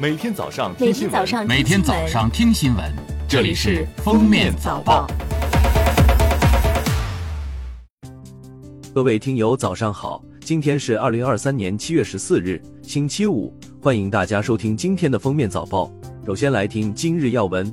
每天早上听新闻每天早上听新闻，这里是《封面早报》。各位听友，早上好！今天是二零二三年七月十四日，星期五，欢迎大家收听今天的《封面早报》。首先来听今日要闻。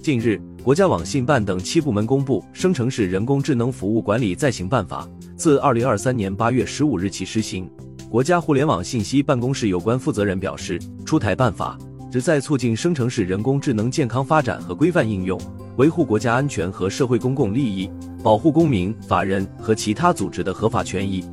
近日，国家网信办等七部门公布《生成式人工智能服务管理暂行办法》，自二零二三年八月十五日起施行。国家互联网信息办公室有关负责人表示，出台办法旨在促进生成式人工智能健康发展和规范应用，维护国家安全和社会公共利益，保护公民、法人和其他组织的合法权益。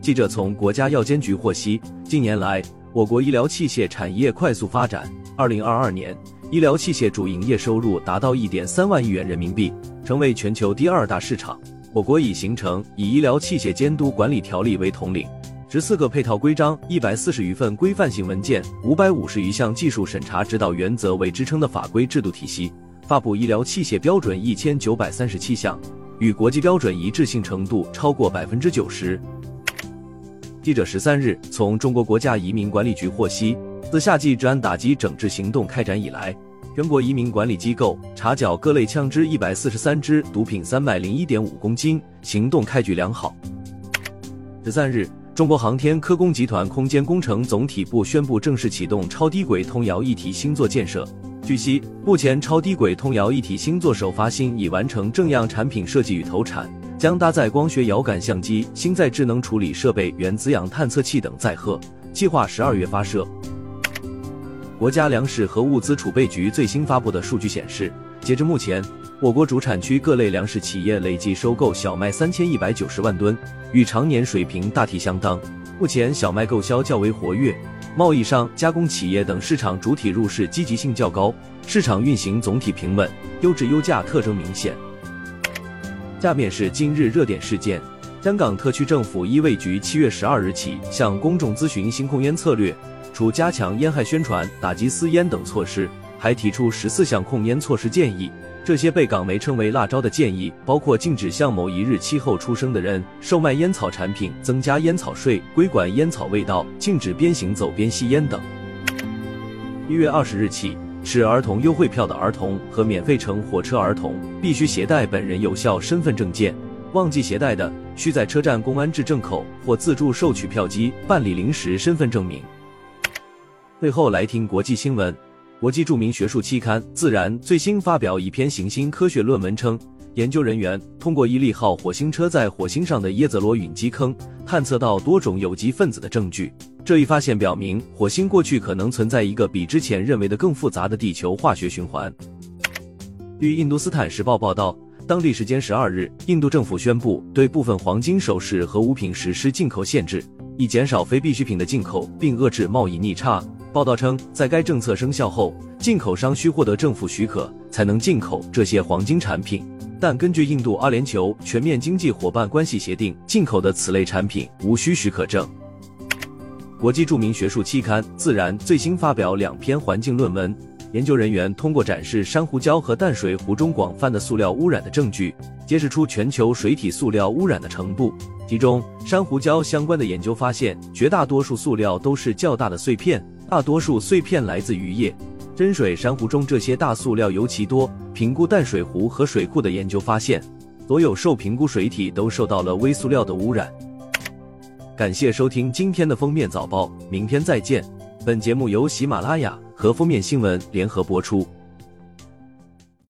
记者从国家药监局获悉，近年来，我国医疗器械产业快速发展。二零二二年，医疗器械主营业收入达到一点三万亿元人民币，成为全球第二大市场。我国已形成以医疗器械监督管理条例为统领。十四个配套规章、一百四十余份规范性文件、五百五十余项技术审查指导原则为支撑的法规制度体系，发布医疗器械标准一千九百三十七项，与国际标准一致性程度超过百分之九十。记者十三日从中国国家移民管理局获悉，自夏季治安打击整治行动开展以来，全国移民管理机构查缴各类枪支一百四十三支，毒品三百零一点五公斤，行动开局良好。十三日。中国航天科工集团空间工程总体部宣布正式启动超低轨通遥一体星座建设。据悉，目前超低轨通遥一体星座首发星已完成正样产品设计与投产，将搭载光学遥感相机、星载智能处理设备、原子氧探测器等载荷，计划十二月发射。国家粮食和物资储备局最新发布的数据显示，截至目前。我国主产区各类粮食企业累计收购小麦三千一百九十万吨，与常年水平大体相当。目前小麦购销较为活跃，贸易商、加工企业等市场主体入市积极性较高，市场运行总体平稳，优质优价特征明显。下面是今日热点事件：香港特区政府医卫局七月十二日起向公众咨询新控烟策略，除加强烟害宣传、打击私烟等措施，还提出十四项控烟措施建议。这些被港媒称为“辣招”的建议，包括禁止向某一日期后出生的人售卖烟草产品、增加烟草税、规管烟草味道、禁止边行走边吸烟等。一月二十日起，持儿童优惠票的儿童和免费乘火车儿童必须携带本人有效身份证件，忘记携带的，需在车站公安制证口或自助售取票机办理临时身份证明。最后来听国际新闻。国际著名学术期刊《自然》最新发表一篇行星科学论文称，研究人员通过伊利号火星车在火星上的耶泽罗陨击坑探测到多种有机分子的证据。这一发现表明，火星过去可能存在一个比之前认为的更复杂的地球化学循环。据《印度斯坦时报》报道，当地时间十二日，印度政府宣布对部分黄金首饰和物品实施进口限制，以减少非必需品的进口，并遏制贸易逆差。报道称，在该政策生效后，进口商需获得政府许可才能进口这些黄金产品。但根据印度阿联酋全面经济伙伴关系协定，进口的此类产品无需许可证。国际著名学术期刊《自然》最新发表两篇环境论文，研究人员通过展示珊瑚礁和淡水湖中广泛的塑料污染的证据，揭示出全球水体塑料污染的程度。其中，珊瑚礁相关的研究发现，绝大多数塑料都是较大的碎片。大多数碎片来自渔业，真水珊瑚中这些大塑料尤其多。评估淡水湖和水库的研究发现，所有受评估水体都受到了微塑料的污染。感谢收听今天的封面早报，明天再见。本节目由喜马拉雅和封面新闻联合播出。